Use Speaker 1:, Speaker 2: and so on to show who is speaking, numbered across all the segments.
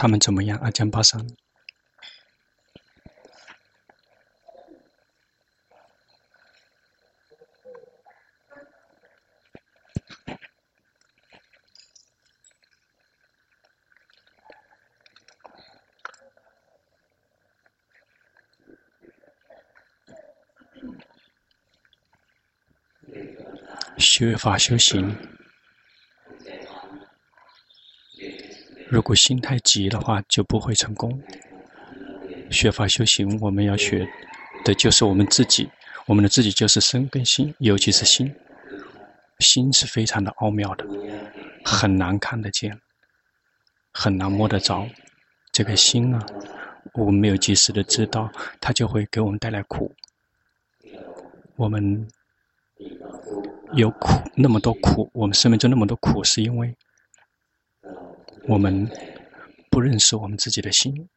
Speaker 1: 他们怎么样？阿江巴桑。学法修行，如果心太急的话，就不会成功。学法修行，我们要学的就是我们自己，我们的自己就是身跟心，尤其是心。心是非常的奥妙的，很难看得见，很难摸得着。这个心啊，我们没有及时的知道，它就会给我们带来苦。我们。有苦，那么多苦，我们生命中那么多苦，是因为我们不认识我们自己的心。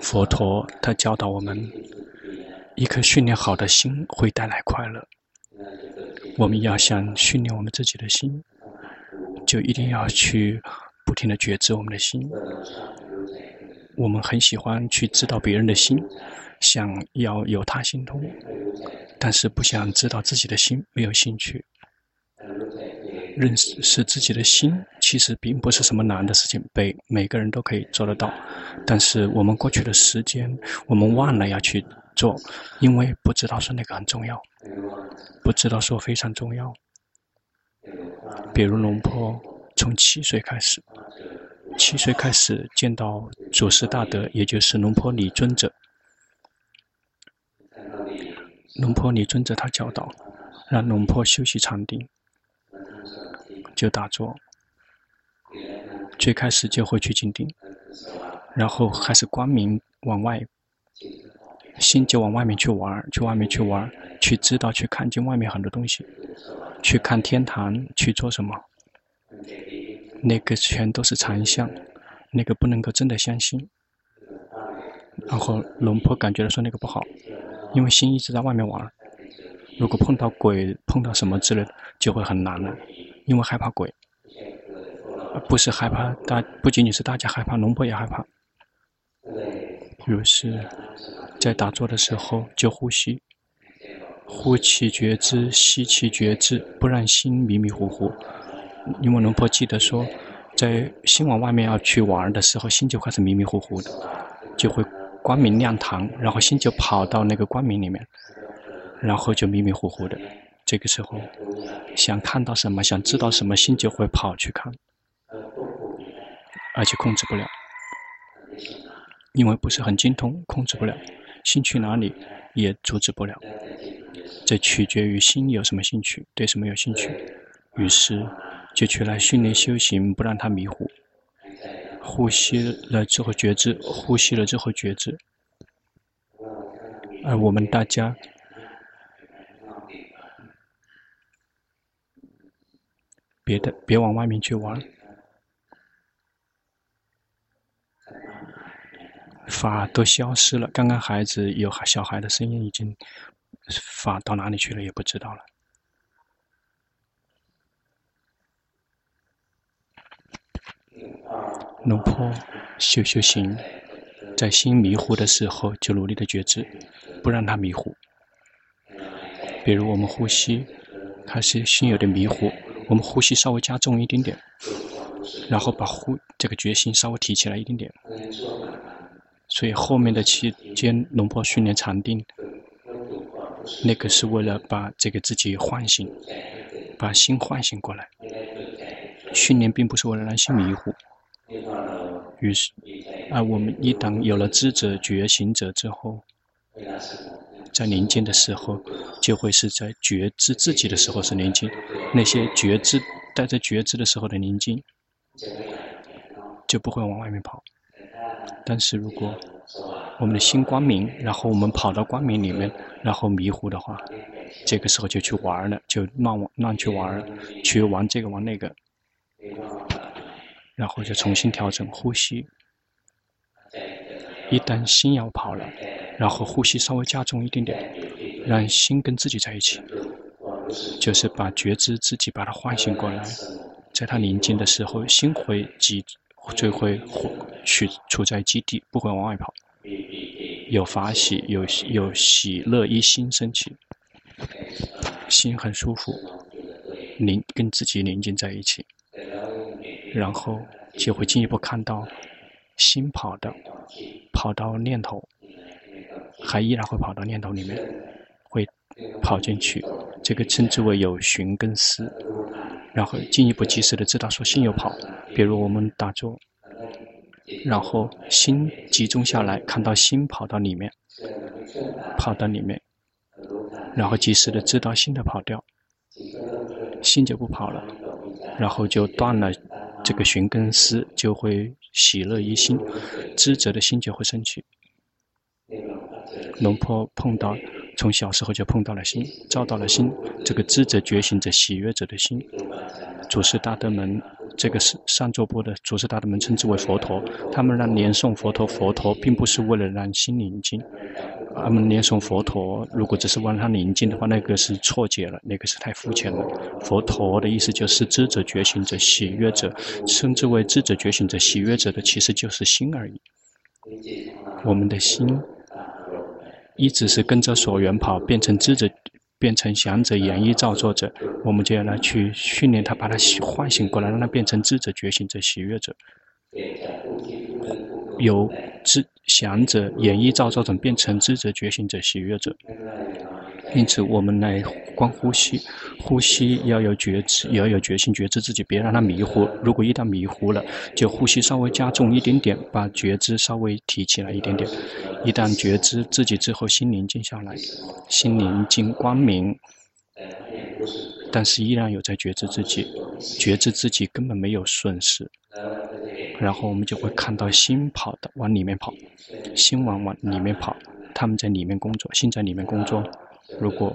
Speaker 1: 佛陀他教导我们，一颗训练好的心会带来快乐。我们要想训练我们自己的心，就一定要去不停的觉知我们的心。我们很喜欢去知道别人的心，想要有他心通。但是不想知道自己的心，没有兴趣。认识是自己的心，其实并不是什么难的事情，每每个人都可以做得到。但是我们过去的时间，我们忘了要去做，因为不知道说那个很重要，不知道说非常重要。比如龙坡从七岁开始，七岁开始见到祖师大德，也就是龙坡李尊者。龙坡李尊者他教导，让龙坡修习禅定，就打坐。最开始就会去静定，然后开始光明往外，心就往外面去玩，去外面去玩，去知道去看见外面很多东西，去看天堂，去做什么？那个全都是禅相，那个不能够真的相信。然后龙婆感觉到说那个不好。因为心一直在外面玩，如果碰到鬼、碰到什么之类的，就会很难了。因为害怕鬼，不是害怕大，不仅仅是大家害怕，龙婆也害怕。于是，在打坐的时候就呼吸，呼气觉知，吸气觉知，不让心迷迷糊糊。因为龙婆记得说，在心往外面要去玩的时候，心就开始迷迷糊糊的，就会。光明亮堂，然后心就跑到那个光明里面，然后就迷迷糊糊的。这个时候，想看到什么，想知道什么，心就会跑去看，而且控制不了，因为不是很精通，控制不了。心去哪里也阻止不了，这取决于心有什么兴趣，对什么有兴趣。于是就去来训练修行，不让它迷糊。呼吸了之后觉知，呼吸了之后觉知。而我们大家，别的别往外面去玩，法都消失了。刚刚孩子有小孩的声音，已经法到哪里去了也不知道了。龙坡修修行，在心迷糊的时候就努力的觉知，不让它迷糊。比如我们呼吸，开始心有点迷糊，我们呼吸稍微加重一点点，然后把呼这个决心稍微提起来一点点。所以后面的期间，龙坡训练禅定，那个是为了把这个自己唤醒，把心唤醒过来。训练并不是为了让心迷糊。于是，啊，我们一旦有了知者、觉醒者之后，在宁静的时候，就会是在觉知自己的时候是宁静。那些觉知带着觉知的时候的宁静，就不会往外面跑。但是如果我们的心光明，然后我们跑到光明里面，然后迷糊的话，这个时候就去玩了，就乱乱去玩，去玩这个玩那个。然后就重新调整呼吸。一旦心要跑了，然后呼吸稍微加重一点点，让心跟自己在一起，就是把觉知自己把它唤醒过来。在它宁静的时候，心会急，就会去处在基地，不会往外跑。有法喜，有有喜乐一心升起，心很舒服，宁跟自己宁静在一起，然后就会进一步看到心跑的，跑到念头，还依然会跑到念头里面，会跑进去，这个称之为有寻跟思，然后进一步及时的知道说心有跑，比如我们打坐。然后心集中下来，看到心跑到里面，跑到里面，然后及时的知道心的跑掉，心就不跑了，然后就断了这个寻跟思，就会喜乐一心，知者的心就会升起。龙坡碰到，从小时候就碰到了心，照到了心，这个知者觉醒者喜悦者的心，祖师大德们。这个是上座部的祖师大德们称之为佛陀，他们让念诵佛陀，佛陀并不是为了让心宁静，他们念诵佛陀，如果只是为了让宁静的话，那个是错解了，那个是太肤浅了。佛陀的意思就是知者觉醒者喜悦者，称之为知者觉醒者喜悦者的，其实就是心而已。我们的心一直是跟着所缘跑，变成知者。变成想者、演绎、造作者，我们就要来去训练他，把他唤醒过来，让他变成知者、觉醒者、喜悦者。由知想者、演绎、造作者变成知者、觉醒者、喜悦者。因此，我们来观呼吸，呼吸要有觉知，也要有决心，觉知自己，别让它迷糊。如果一旦迷糊了，就呼吸稍微加重一点点，把觉知稍微提起来一点点。一旦觉知自己之后，心宁静下来，心宁静光明，但是依然有在觉知自己，觉知自己根本没有损失。然后我们就会看到心跑的往里面跑，心往往里面跑，他们在里面工作，心在里面工作。如果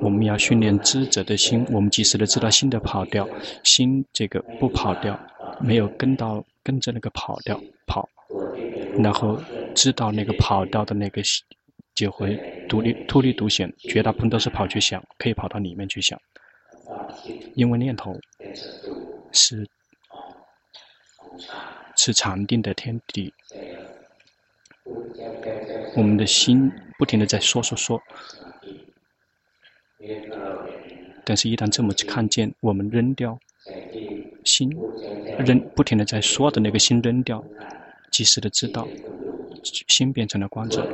Speaker 1: 我们要训练知者的心，我们及时的知道心的跑掉，心这个不跑掉，没有跟到跟着那个跑掉跑，然后知道那个跑道的那个心就会独立突立独显，绝大部分都是跑去想，可以跑到里面去想，因为念头是是禅定的天敌，我们的心不停的在说说说。但是，一旦这么看见，我们扔掉心，扔不停的在说的那个心扔掉，及时的知道，心变成了光者，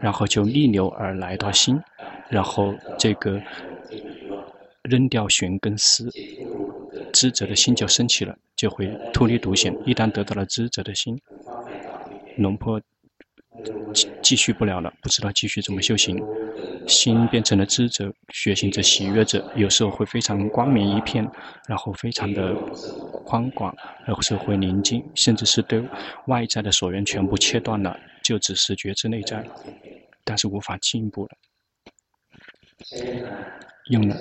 Speaker 1: 然后就逆流而来到心，然后这个扔掉寻跟思，知者的心就升起了，就会脱离独显。一旦得到了知者的心，龙坡继继续不了了，不知道继续怎么修行。心变成了知者、觉醒者、喜悦者，有时候会非常光明一片，然后非常的宽广，有时候会宁静，甚至是对外在的所缘全部切断了，就只是觉知内在，但是无法进一步了。用了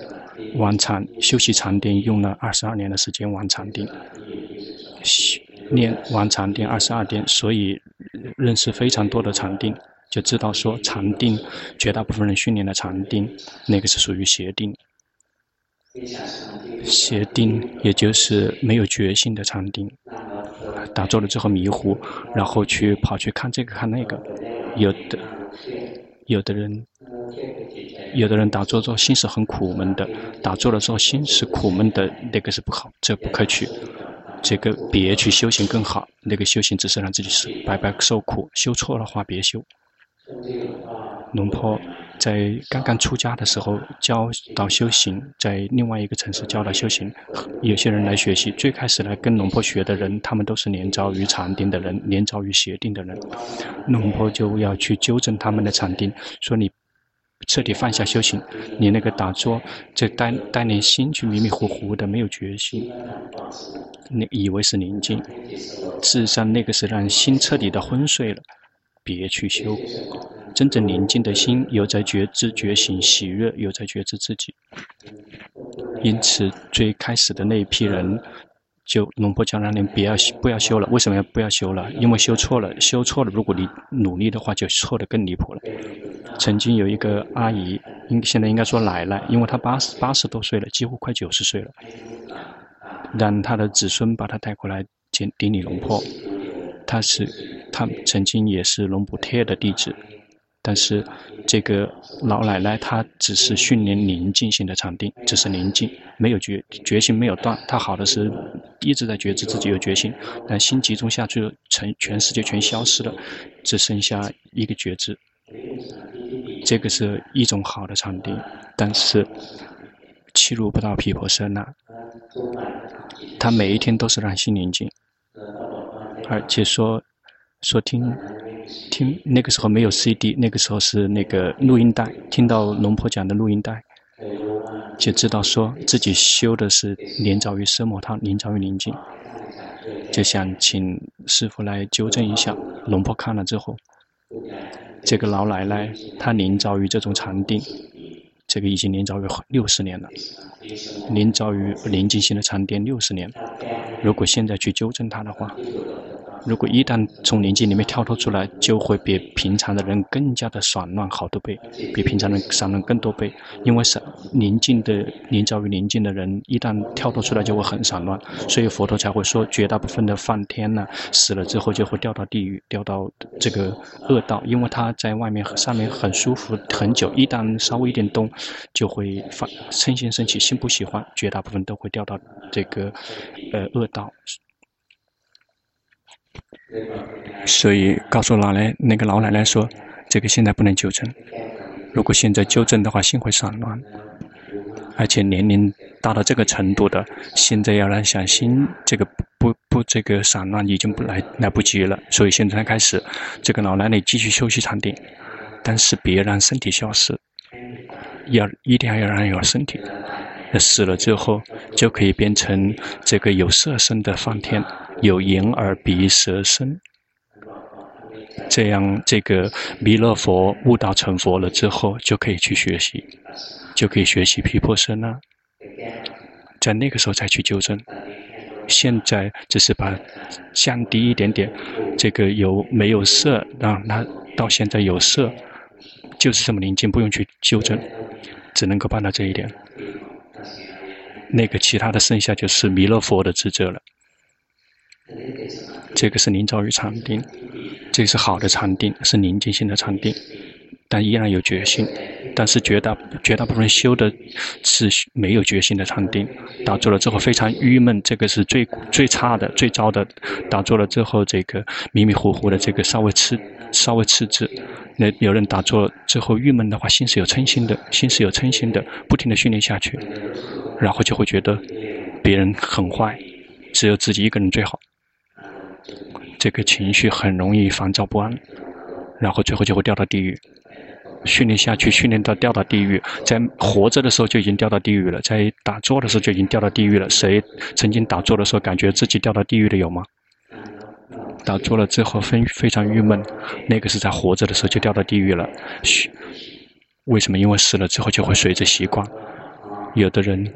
Speaker 1: 往禅修习禅定，用了二十二年的时间往禅定，练往禅定二十二天，所以认识非常多的禅定。就知道说禅定，绝大部分人训练的禅定，那个是属于邪定。邪定也就是没有决心的禅定，打坐了之后迷糊，然后去跑去看这个看那个，有的有的人，有的人打坐之后心是很苦闷的，打坐了之后心是苦闷的，那个是不好，这不可取。这个别去修行更好，那个修行只是让自己是白白受苦，修错了话别修。龙婆在刚刚出家的时候教导修行，在另外一个城市教导修行。有些人来学习，最开始来跟龙婆学的人，他们都是连遭于禅定的人，连遭于邪定的人。龙婆就要去纠正他们的禅定，说你彻底放下修行，你那个打坐，这带带领心去迷迷糊糊的，没有决心，你以为是宁静，事实上那个是让心彻底的昏睡了。别去修，真正宁静的心有在觉知、觉醒、喜悦，有在觉知自己。因此，最开始的那一批人，就龙婆教让你不要不要修了。为什么要不要修了？因为修错了，修错了。如果你努力的话，就错得更离谱了。曾经有一个阿姨，应现在应该说奶奶，因为她八十八十多岁了，几乎快九十岁了，让她的子孙把她带过来。见顶礼龙婆，她是他曾经也是龙补特的弟子，但是这个老奶奶她只是训练宁静性的禅定，只是宁静，没有觉决心没有断。她好的是一直在觉知自己有决心，但心集中下去，全全世界全消失了，只剩下一个觉知。这个是一种好的禅定，但是契入不到毗婆舍那。他每一天都是让心宁静，而且说说听听那个时候没有 CD，那个时候是那个录音带，听到龙婆讲的录音带，就知道说自己修的是连遭于奢摩他，连遭于宁静，就想请师傅来纠正一下。龙婆看了之后，这个老奶奶她连遭于这种禅定。这个已经连遭于六十年了，连遭于宁静心的禅定六十年。如果现在去纠正她的话，如果一旦从宁静里面跳脱出来，就会比平常的人更加的散乱好多倍，比平常人散乱更多倍。因为是宁静的，连遭于宁静的人，一旦跳脱出来就会很散乱。所以佛陀才会说，绝大部分的梵天呢，死了之后就会掉到地狱，掉到这个恶道，因为他在外面上面很舒服很久，一旦稍微一点动，就会发嗔心升起，心不喜欢，绝大部分都会掉到这个呃恶道。所以告诉老奶那个老奶奶说，这个现在不能纠正。如果现在纠正的话，心会散乱，而且年龄达到这个程度的，现在要让想心这个不不这个散乱已经不来来不及了。所以现在开始，这个老奶奶继续休息禅定，但是别让身体消失，要一定要要让有身体。死了之后就可以变成这个有色身的梵天。有眼耳鼻舌身，这样这个弥勒佛悟道成佛了之后，就可以去学习，就可以学习皮婆舍那，在那个时候再去纠正。现在只是把降低一点点，这个有没有色，让他到现在有色，就是这么宁静，不用去纠正，只能够办到这一点。那个其他的剩下就是弥勒佛的职责了。这个是临遭于禅定，这个是好的禅定，是宁静性的禅定，但依然有决心。但是绝大绝大部分修的是没有决心的禅定，打坐了之后非常郁闷，这个是最最差的、最糟的。打坐了之后，这个迷迷糊糊的，这个稍微痴稍微痴滞。那有人打坐之后郁闷的话，心是有嗔心的，心是有嗔心的，不停的训练下去，然后就会觉得别人很坏，只有自己一个人最好。这个情绪很容易烦躁不安，然后最后就会掉到地狱。训练下去，训练到掉到地狱，在活着的时候就已经掉到地狱了，在打坐的时候就已经掉到地狱了。谁曾经打坐的时候感觉自己掉到地狱的有吗？打坐了之后非非常郁闷，那个是在活着的时候就掉到地狱了。为什么？因为死了之后就会随着习惯。有的人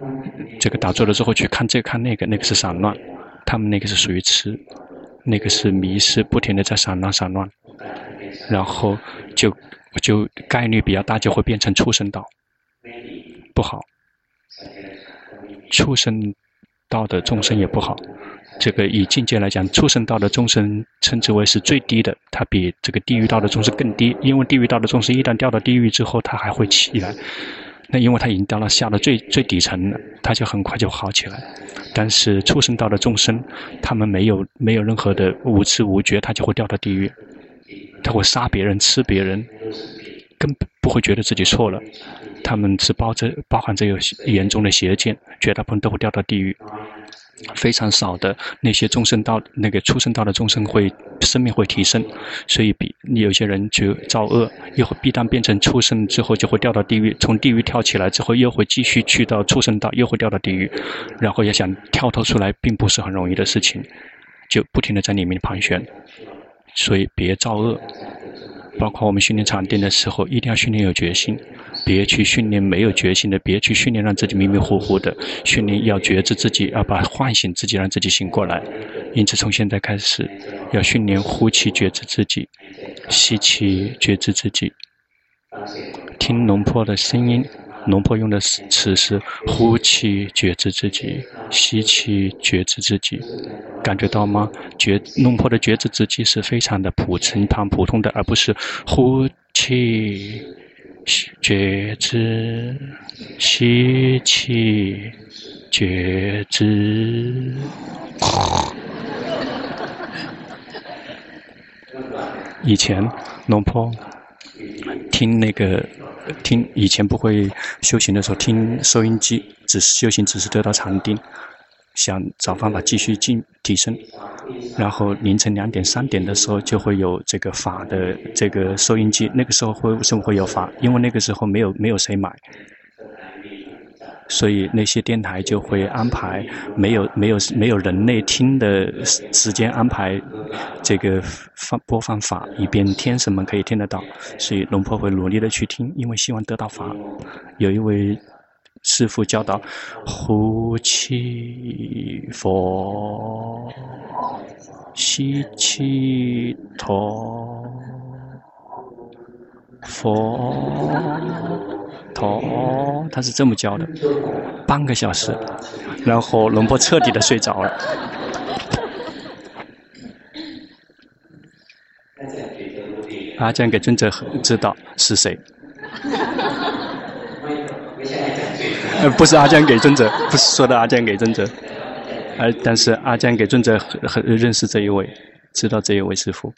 Speaker 1: 这个打坐了之后去看这看那个，那个是散乱，他们那个是属于痴。那个是迷失，不停的在散乱散乱，然后就就概率比较大，就会变成畜生道，不好。畜生道的众生也不好。这个以境界来讲，畜生道的众生称之为是最低的，它比这个地狱道的众生更低，因为地狱道的众生一旦掉到地狱之后，它还会起来。那因为他已经到了下了最最底层了，他就很快就好起来。但是畜生道的众生，他们没有没有任何的无知无觉，他就会掉到地狱，他会杀别人、吃别人，根本不会觉得自己错了。他们只包着包含着有严重的邪见，绝大部分都会掉到地狱。非常少的那些众生道，那个畜生道的众生会生命会提升，所以比你有些人就造恶，又会必当变成畜生之后就会掉到地狱，从地狱跳起来之后又会继续去到畜生道，又会掉到地狱，然后要想跳脱出来并不是很容易的事情，就不停地在里面盘旋，所以别造恶。包括我们训练场地的时候，一定要训练有决心，别去训练没有决心的，别去训练让自己迷迷糊糊的。训练要觉知自己，要把唤醒自己，让自己醒过来。因此，从现在开始，要训练呼气觉知自己，吸气觉知自己，听龙婆的声音，龙婆用的词是呼气觉知自己，吸气觉知自己，感觉到吗？觉龙婆的觉知自己是非常的普通、普通的，而不是呼气觉知，吸气觉知。以前龙婆听那个。听以前不会修行的时候，听收音机，只是修行，只是得到禅定，想找方法继续进提升。然后凌晨两点、三点的时候，就会有这个法的这个收音机。那个时候会为什么会有法？因为那个时候没有没有谁买。所以那些电台就会安排没有没有没有人类听的时间安排这个放播放法，以便天神们可以听得到。所以龙婆会努力的去听，因为希望得到法。有一位师父教导：呼气佛，吸气陀，佛。头，他是这么教的，半个小时，然后龙婆彻底的睡着了。阿江给尊者知道是谁？呃，不是阿江给尊者，不是说的阿江给尊者，而但是阿江给尊者很很认识这一位，知道这一位师傅。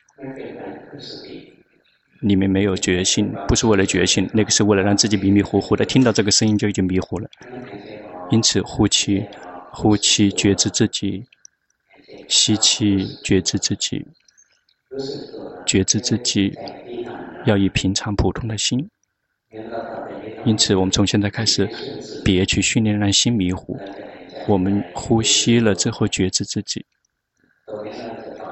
Speaker 1: 里面没有觉性，不是为了觉性，那个是为了让自己迷迷糊糊的，听到这个声音就已经迷糊了。因此，呼气，呼气觉知自己，吸气觉知自己，觉知自己，要以平常普通的心。因此，我们从现在开始，别去训练让心迷糊。我们呼吸了之后觉知自己。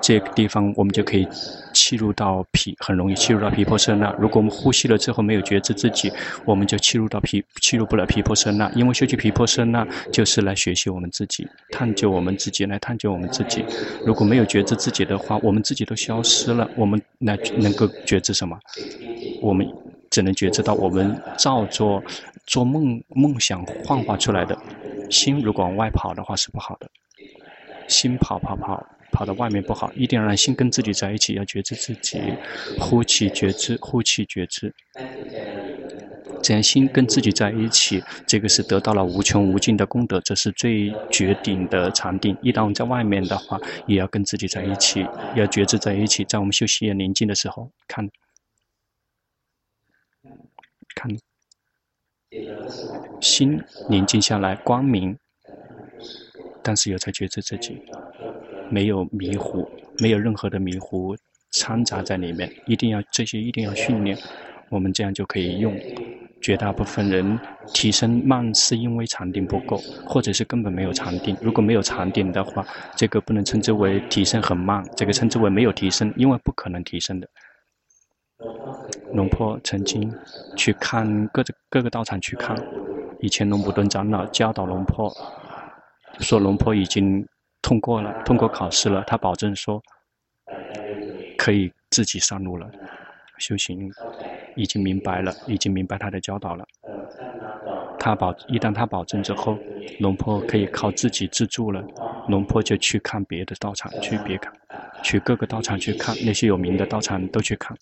Speaker 1: 这个地方我们就可以契入到毗，很容易契入到皮婆舍那。如果我们呼吸了之后没有觉知自己，我们就契入到毗，契入不了皮婆舍那。因为修习皮婆舍那就是来学习我们自己，探究我们自己，来探究我们自己。如果没有觉知自己的话，我们自己都消失了。我们来能够觉知什么？我们只能觉知到我们照做做梦梦想幻化出来的心，如果往外跑的话是不好的。心跑跑跑。跑到外面不好，一定要让心跟自己在一起，要觉知自己，呼气觉知，呼气觉知，这样心跟自己在一起，这个是得到了无穷无尽的功德，这是最绝顶的禅定。一旦我们在外面的话，也要跟自己在一起，要觉知在一起，在我们休息也宁静的时候，看，看，心宁静下来，光明，但是又在觉知自己。没有迷糊，没有任何的迷糊掺杂在里面。一定要这些，一定要训练。我们这样就可以用。绝大部分人提升慢，是因为禅定不够，或者是根本没有禅定。如果没有禅定的话，这个不能称之为提升很慢，这个称之为没有提升，因为不可能提升的。龙坡曾经去看各各个道场去看，以前龙普顿长老教导龙坡，说龙坡已经。通过了，通过考试了。他保证说，可以自己上路了。修行已经明白了，已经明白他的教导了。他保一旦他保证之后，龙婆可以靠自己自助了。龙婆就去看别的道场，去别看，去各个道场去看那些有名的道场都去看，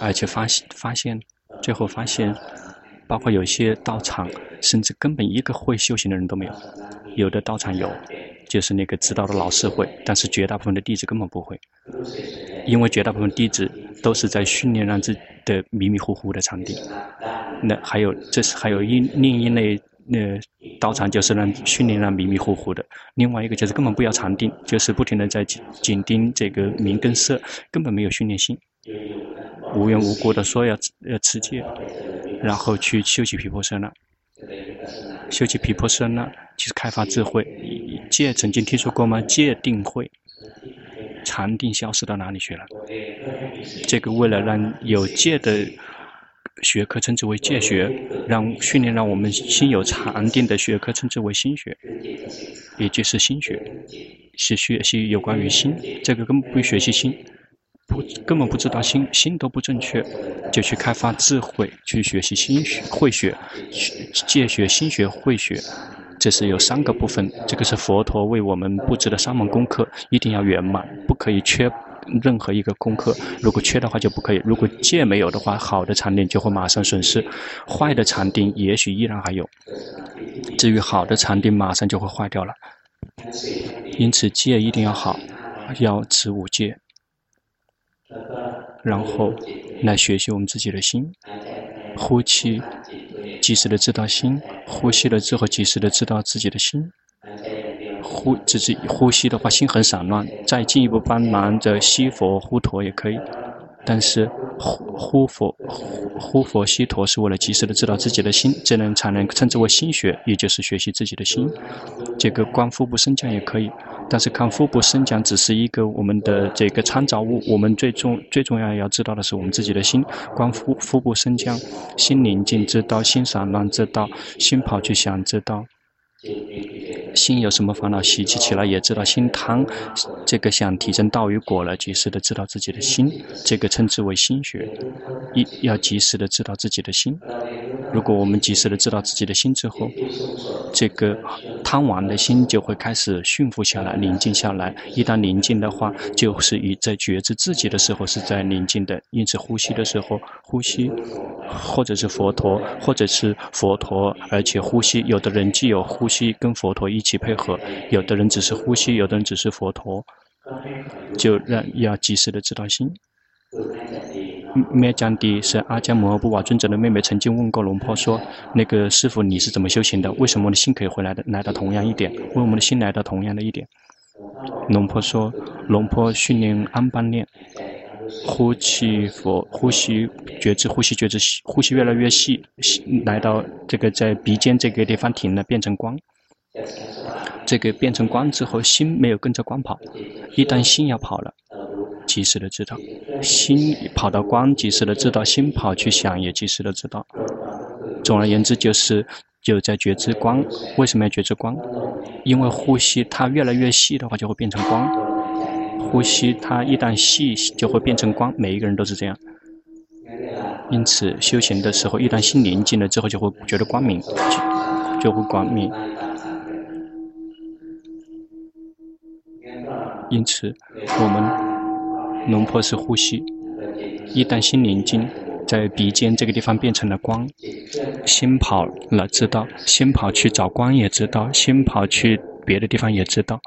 Speaker 1: 而且发现发现，最后发现，包括有些道场甚至根本一个会修行的人都没有。有的道场有，就是那个知道的老师会，但是绝大部分的弟子根本不会，因为绝大部分弟子都是在训练让自己的迷迷糊糊的禅定。那还有，这是还有一另一类那道场，就是让训练让迷迷糊糊的。另外一个就是根本不要禅定，就是不停的在紧盯这个名跟色，根本没有训练心，无缘无故的说要要持戒，然后去修习毗婆舍那。修习毗婆舍那，就是开发智慧。戒曾经听说过吗？戒定慧，禅定消失到哪里去了？这个为了让有戒的学科称之为戒学，让训练让我们心有禅定的学科称之为心学，也就是心学，是学习有关于心。这个根本不学习心，不根本不知道心心都不正确，就去开发智慧，去学习心学慧学，借学心学慧学，这是有三个部分。这个是佛陀为我们布置的三门功课，一定要圆满，不可以缺任何一个功课。如果缺的话就不可以。如果戒没有的话，好的禅定就会马上损失，坏的禅定也许依然还有。至于好的禅定，马上就会坏掉了。因此戒一定要好，要持五戒。然后来学习我们自己的心，呼气，及时的知道心；呼吸了之后，及时的知道自己的心。呼，只是呼吸的话，心很散乱，再进一步帮忙着吸佛呼陀也可以。但是呼呼佛呼佛吸陀是为了及时的知道自己的心，这能才能称之为心学，也就是学习自己的心。这个观腹部升降也可以，但是看腹部升降只是一个我们的这个参照物，我们最重最重要要知道的是我们自己的心。观腹腹部升降，心宁静知道，心散乱知道，心跑去想知道。心有什么烦恼习气起来，也知道心贪，这个想提升道与果了，及时的知道自己的心，这个称之为心学。一要及时的知道自己的心。如果我们及时的知道自己的心之后，这个贪玩的心就会开始驯服下来，宁静下来。一旦宁静的话，就是以在觉知自己的时候是在宁静的。因此呼吸的时候，呼吸，或者是佛陀，或者是佛陀，而且呼吸，有的人既有呼吸跟佛陀一一起配合，有的人只是呼吸，有的人只是佛陀，就让要及时的知道心。灭迦帝是阿姜摩诃布瓦尊者的妹妹，曾经问过龙婆说：“那个师傅，你是怎么修行的？为什么你的心可以回来的来到同样一点？为我们的心来到同样的一点？”龙婆说：“龙婆训练安般念，呼气佛，呼吸觉知，呼吸觉知，呼吸越来越细，来到这个在鼻尖这个地方停了，变成光。这个变成光之后，心没有跟着光跑，一旦心要跑了。”及时的知道，心跑到光，及时的知道；心跑去想，也及时的知道。总而言之，就是就在觉知光。为什么要觉知光？因为呼吸它越来越细的话，就会变成光。呼吸它一旦细，就会变成光。每一个人都是这样。因此，修行的时候，一旦心宁静了之后，就会觉得光明，就，就会光明。因此，我们。龙婆是呼吸，一旦心宁静，在鼻尖这个地方变成了光，心跑了知道，心跑去找光也知道，心跑去别的地方也知道。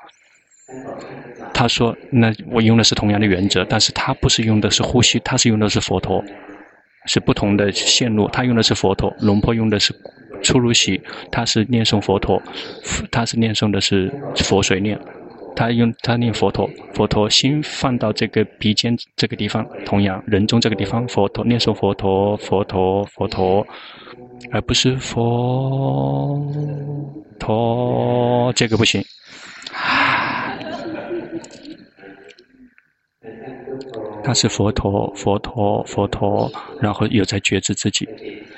Speaker 1: 他说：“那我用的是同样的原则，但是他不是用的是呼吸，他是用的是佛陀，是不同的线路。他用的是佛陀，龙婆用的是初如喜，他是念诵佛陀，他是念诵的是佛水念。”他用他念佛陀，佛陀心放到这个鼻尖这个地方，同样人中这个地方，佛陀念诵佛陀，佛陀，佛陀，而不是佛陀，这个不行。他是佛陀，佛陀，佛陀，然后又在觉知自己。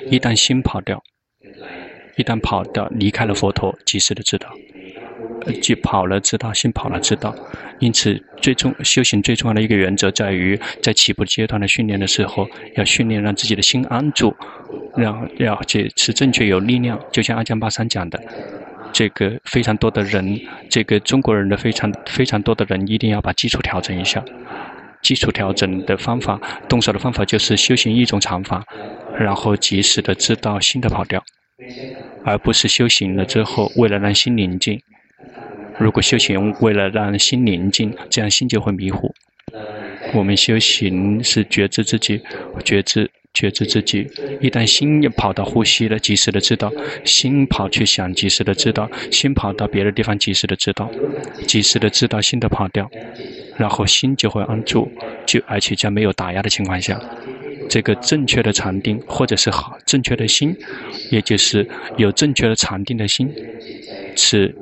Speaker 1: 一旦心跑掉，一旦跑掉，离开了佛陀，及时的知道。即跑了，知道心跑了，知道。因此，最终修行最重要的一个原则在于，在起步阶段的训练的时候，要训练让自己的心安住，让要去是正确有力量。就像阿江巴桑讲的，这个非常多的人，这个中国人的非常非常多的人，一定要把基础调整一下。基础调整的方法，动手的方法就是修行一种禅法，然后及时的知道心的跑掉，而不是修行了之后，为了让心宁静。如果修行为了让心宁静，这样心就会迷糊。我们修行是觉知自己，觉知觉知自己。一旦心也跑到呼吸了，及时的知道；心跑去想，及时的知道；心跑到别的地方，及时的知道，及时的知道心的跑掉，然后心就会安住，就而且在没有打压的情况下，这个正确的禅定或者是好正确的心，也就是有正确的禅定的心，是。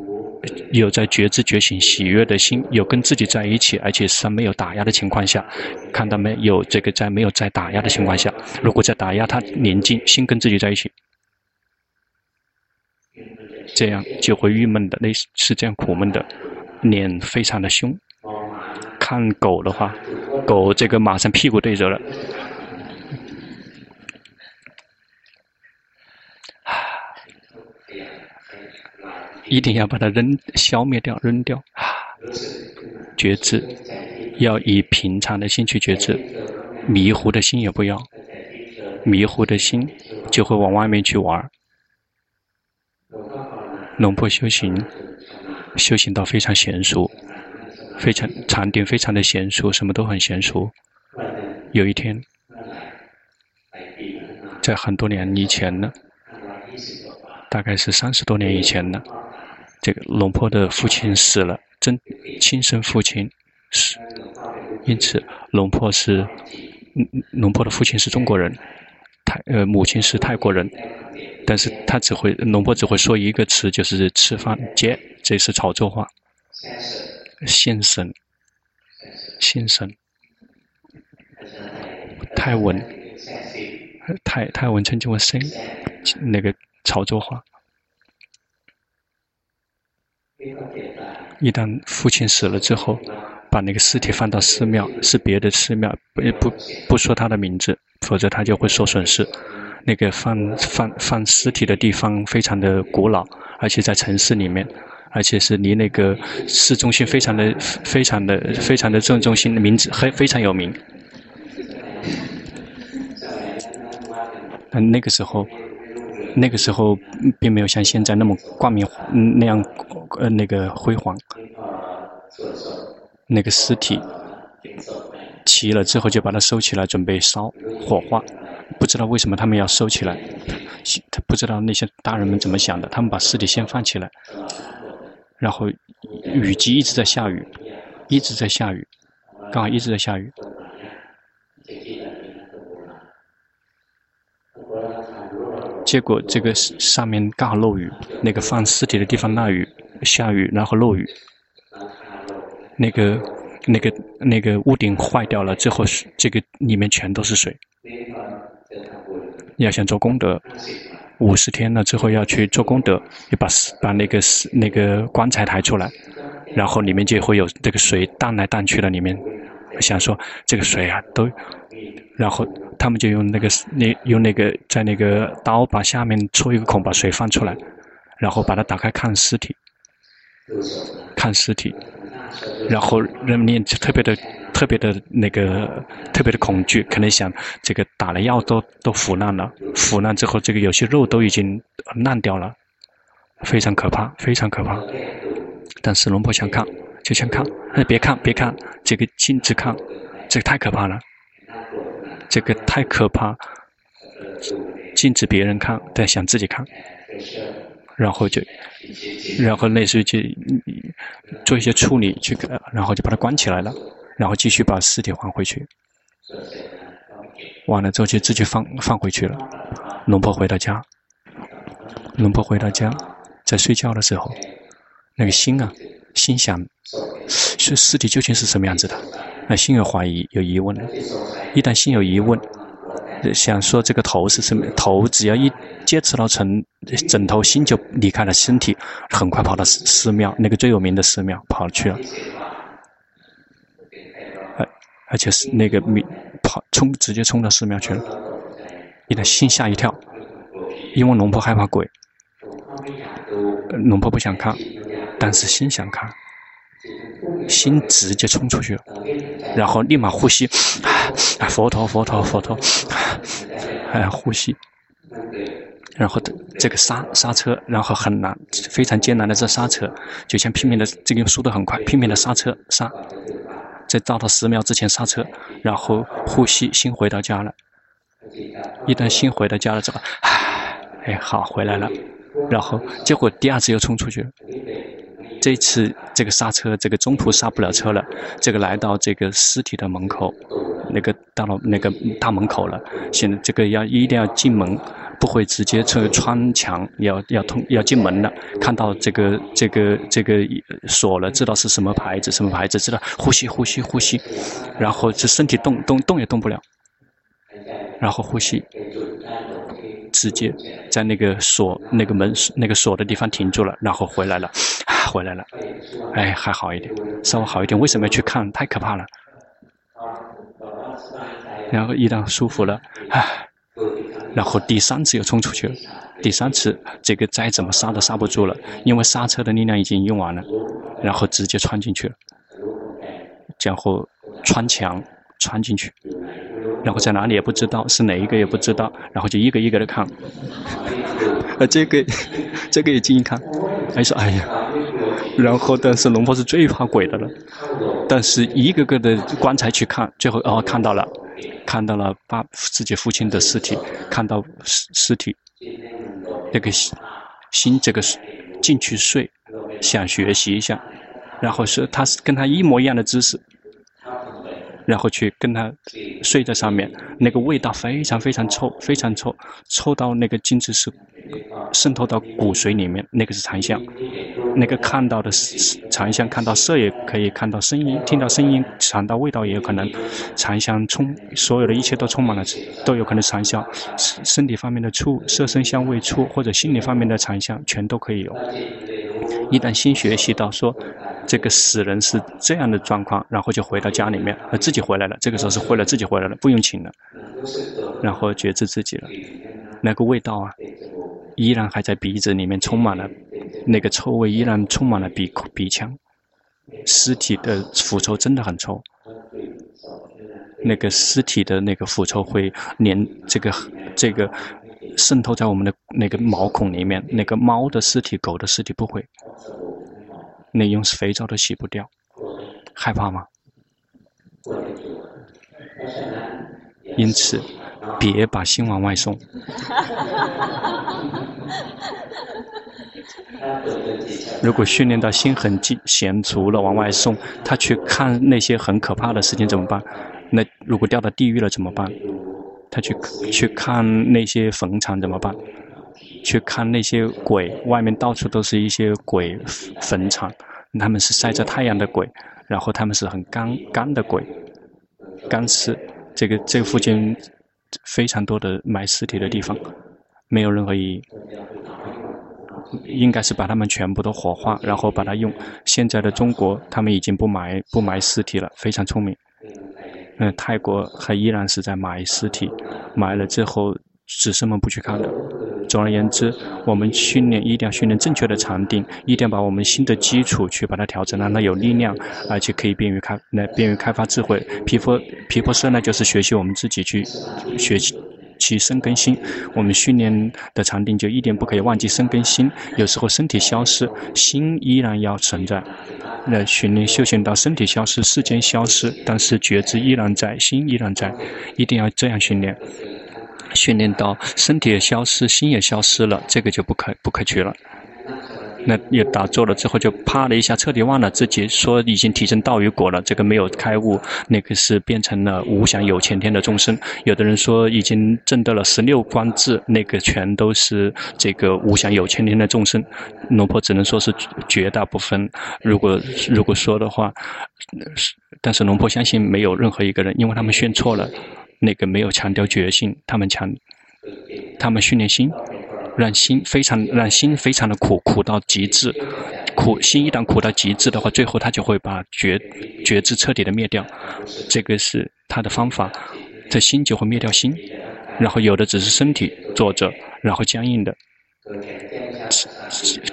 Speaker 1: 有在觉知觉醒喜悦的心，有跟自己在一起，而且是没有打压的情况下，看到没有？这个在没有在打压的情况下，如果在打压，他宁静，心跟自己在一起，这样就会郁闷的，类似是这样苦闷的，脸非常的凶。看狗的话，狗这个马上屁股对着了。一定要把它扔、消灭掉、扔掉。觉知，要以平常的心去觉知，迷糊的心也不要。迷糊的心就会往外面去玩。龙婆修行，修行到非常娴熟，非常禅定，非常的娴熟，什么都很娴熟。有一天，在很多年以前呢，大概是三十多年以前呢。这个龙婆的父亲死了，真亲生父亲是，因此龙婆是，龙婆的父亲是中国人，泰呃母亲是泰国人，但是他只会龙婆只会说一个词，就是吃饭接，这是潮州话，先生，先生，泰文，泰泰文称之为生，那个潮州话。一旦父亲死了之后，把那个尸体放到寺庙，是别的寺庙，不不不说他的名字，否则他就会受损失。那个放放放尸体的地方非常的古老，而且在城市里面，而且是离那个市中心非常的非常的非常的正中心的名字很非常有名。嗯，那个时候。那个时候并没有像现在那么冠冕那样呃那个辉煌。那个尸体齐了之后，就把它收起来，准备烧火化。不知道为什么他们要收起来，他不知道那些大人们怎么想的。他们把尸体先放起来，然后雨季一直在下雨，一直在下雨，刚好一直在下雨。结果这个上面刚好漏雨，那个放尸体的地方那雨下雨，然后漏雨，那个那个那个屋顶坏掉了，之后这个里面全都是水。要想做功德，五十天了之后要去做功德，要把把那个那个棺材抬出来，然后里面就会有这个水荡来荡去的里面。想说这个水啊都。然后他们就用那个那用那个在那个刀把下面戳一个孔，把水放出来，然后把它打开看尸体，看尸体，然后人们念特别的特别的那个特别的恐惧，可能想这个打了药都都腐烂了，腐烂之后这个有些肉都已经烂掉了，非常可怕，非常可怕。但是龙婆想看，就想看，哎，别看别看，这个禁止看，这个太可怕了。这个太可怕，禁止别人看，但想自己看，然后就，然后类似于就做一些处理，去，然后就把它关起来了，然后继续把尸体还回去，完了之后就自己放放回去了。龙婆回到家，龙婆回到家，在睡觉的时候，那个心啊，心想，是尸体究竟是什么样子的？那心有怀疑，有疑问。一旦心有疑问，想说这个头是什么？头只要一接触到枕枕头，心就离开了身体，很快跑到寺寺庙，那个最有名的寺庙跑去了。而而且是那个米跑冲直接冲到寺庙去了。一旦心吓一跳，因为龙婆害怕鬼，龙婆不想看，但是心想看。心直接冲出去了，然后立马呼吸，啊，佛陀，佛陀，佛陀，哎，呼吸，然后这个刹刹车，然后很难，非常艰难的这刹车，就像拼命的这个速度很快，拼命的刹车刹，在到达十秒之前刹车，然后呼吸，心回到家了，一旦心回到家了之后，哎，好，回来了，然后结果第二次又冲出去了。这次这个刹车，这个中途刹不了车了，这个来到这个尸体的门口，那个到了那个大门口了。现在这个要一定要进门，不会直接这个穿墙，要要通要进门了。看到这个这个这个锁了，知道是什么牌子，什么牌子，知道呼吸呼吸呼吸，然后这身体动动动也动不了，然后呼吸。直接在那个锁、那个门、那个锁的地方停住了，然后回来了，回来了，哎，还好一点，稍微好一点。为什么要去看？太可怕了。然后一旦舒服了，唉，然后第三次又冲出去了。第三次，这个再怎么刹都刹不住了，因为刹车的力量已经用完了，然后直接穿进去了，然后穿墙穿进去，然后在哪里也不知道，是哪一个也不知道，然后就一个一个的看，啊，这个这个也进去看，还说哎呀，然后但是龙婆是最怕鬼的了，但是一个个的棺材去看，最后哦看到了，看到了爸自己父亲的尸体，看到尸尸体。那个心，这个进去睡，想学习一下，然后是他是跟他一模一样的姿势，然后去跟他睡在上面，那个味道非常非常臭，非常臭，臭到那个精子是渗透到骨髓里面，那个是残像。那个看到的残像，看到色也可以看到声音，听到声音，尝到味道也有可能。残像充所有的一切都充满了，都有可能残像。身体方面的触，色声香味触，或者心理方面的残像，全都可以有。一旦新学习到说，这个死人是这样的状况，然后就回到家里面，呃，自己回来了。这个时候是回来自己回来了，不用请了，然后觉知自己了。那个味道啊，依然还在鼻子里面充满了。那个臭味依然充满了鼻鼻腔，尸体的腐臭真的很臭。那个尸体的那个腐臭会连这个这个渗透在我们的那个毛孔里面。那个猫的尸体、狗的尸体不会，那用肥皂都洗不掉。害怕吗？因此，别把心往外送。如果训练到心很闲足了，往外送，他去看那些很可怕的事情怎么办？那如果掉到地狱了怎么办？他去去看那些坟场怎么办？去看那些鬼，外面到处都是一些鬼坟场，他们是晒着太阳的鬼，然后他们是很干干的鬼，干尸。这个这个附近非常多的埋尸体的地方，没有任何意义。应该是把他们全部都火化，然后把它用。现在的中国，他们已经不埋不埋尸体了，非常聪明。嗯，泰国还依然是在埋尸体，埋了之后，子孙们不去看的。总而言之，我们训练一定要训练正确的禅定，一定要把我们新的基础去把它调整，让它有力量，而且可以便于开，来便于开发智慧。毗婆毗婆舍呢，就是学习我们自己去学习。其身跟心，我们训练的禅定就一点不可以忘记身跟心。有时候身体消失，心依然要存在。那训练修行到身体消失，世间消失，但是觉知依然在，心依然在，一定要这样训练。训练到身体也消失，心也消失了，这个就不可不可取了。那也打坐了之后，就啪的一下，彻底忘了自己说已经提升道与果了。这个没有开悟，那个是变成了无想有前天的众生。有的人说已经证得了十六观智，那个全都是这个无想有前天的众生。龙婆只能说是绝大部分。如果如果说的话，但是龙婆相信没有任何一个人，因为他们选错了，那个没有强调觉性，他们强，他们训练心。让心非常，让心非常的苦，苦到极致。苦心一旦苦到极致的话，最后他就会把觉觉知彻底的灭掉。这个是他的方法，这心就会灭掉心。然后有的只是身体坐着，然后僵硬的，只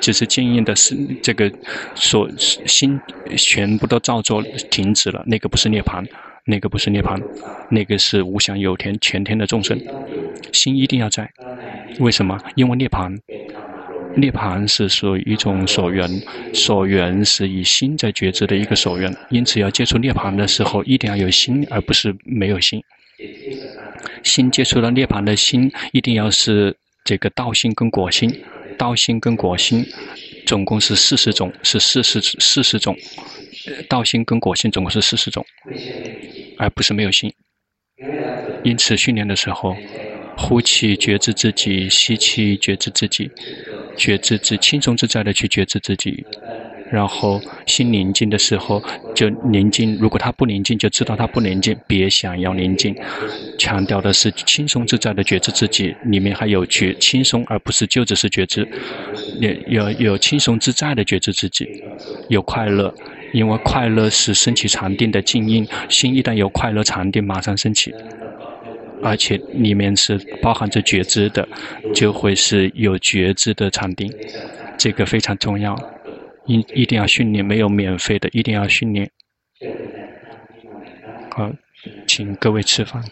Speaker 1: 只是坚硬的是这个所心全部都照做停止了，那个不是涅槃。那个不是涅槃，那个是无想有天全天的众生，心一定要在。为什么？因为涅槃，涅槃是属于一种所缘，所缘是以心在觉知的一个所缘，因此要接触涅槃的时候，一定要有心，而不是没有心。心接触到涅槃的心，一定要是这个道心跟果心，道心跟果心，总共是四十种，是四十四十种。道心跟果心总共是四十种，而不是没有心。因此训练的时候，呼气觉知自己，吸气觉知自己，觉知自轻松自在的去觉知自己。然后心宁静的时候就宁静，如果他不宁静，就知道他不宁静，别想要宁静。强调的是轻松自在的觉知自己，里面还有觉轻松，而不是就只是觉知。有有轻松自在的觉知自己，有快乐。因为快乐是升起禅定的静音，心一旦有快乐，禅定马上升起。而且里面是包含着觉知的，就会是有觉知的禅定。这个非常重要，一一定要训练，没有免费的，一定要训练。好，请各位吃饭。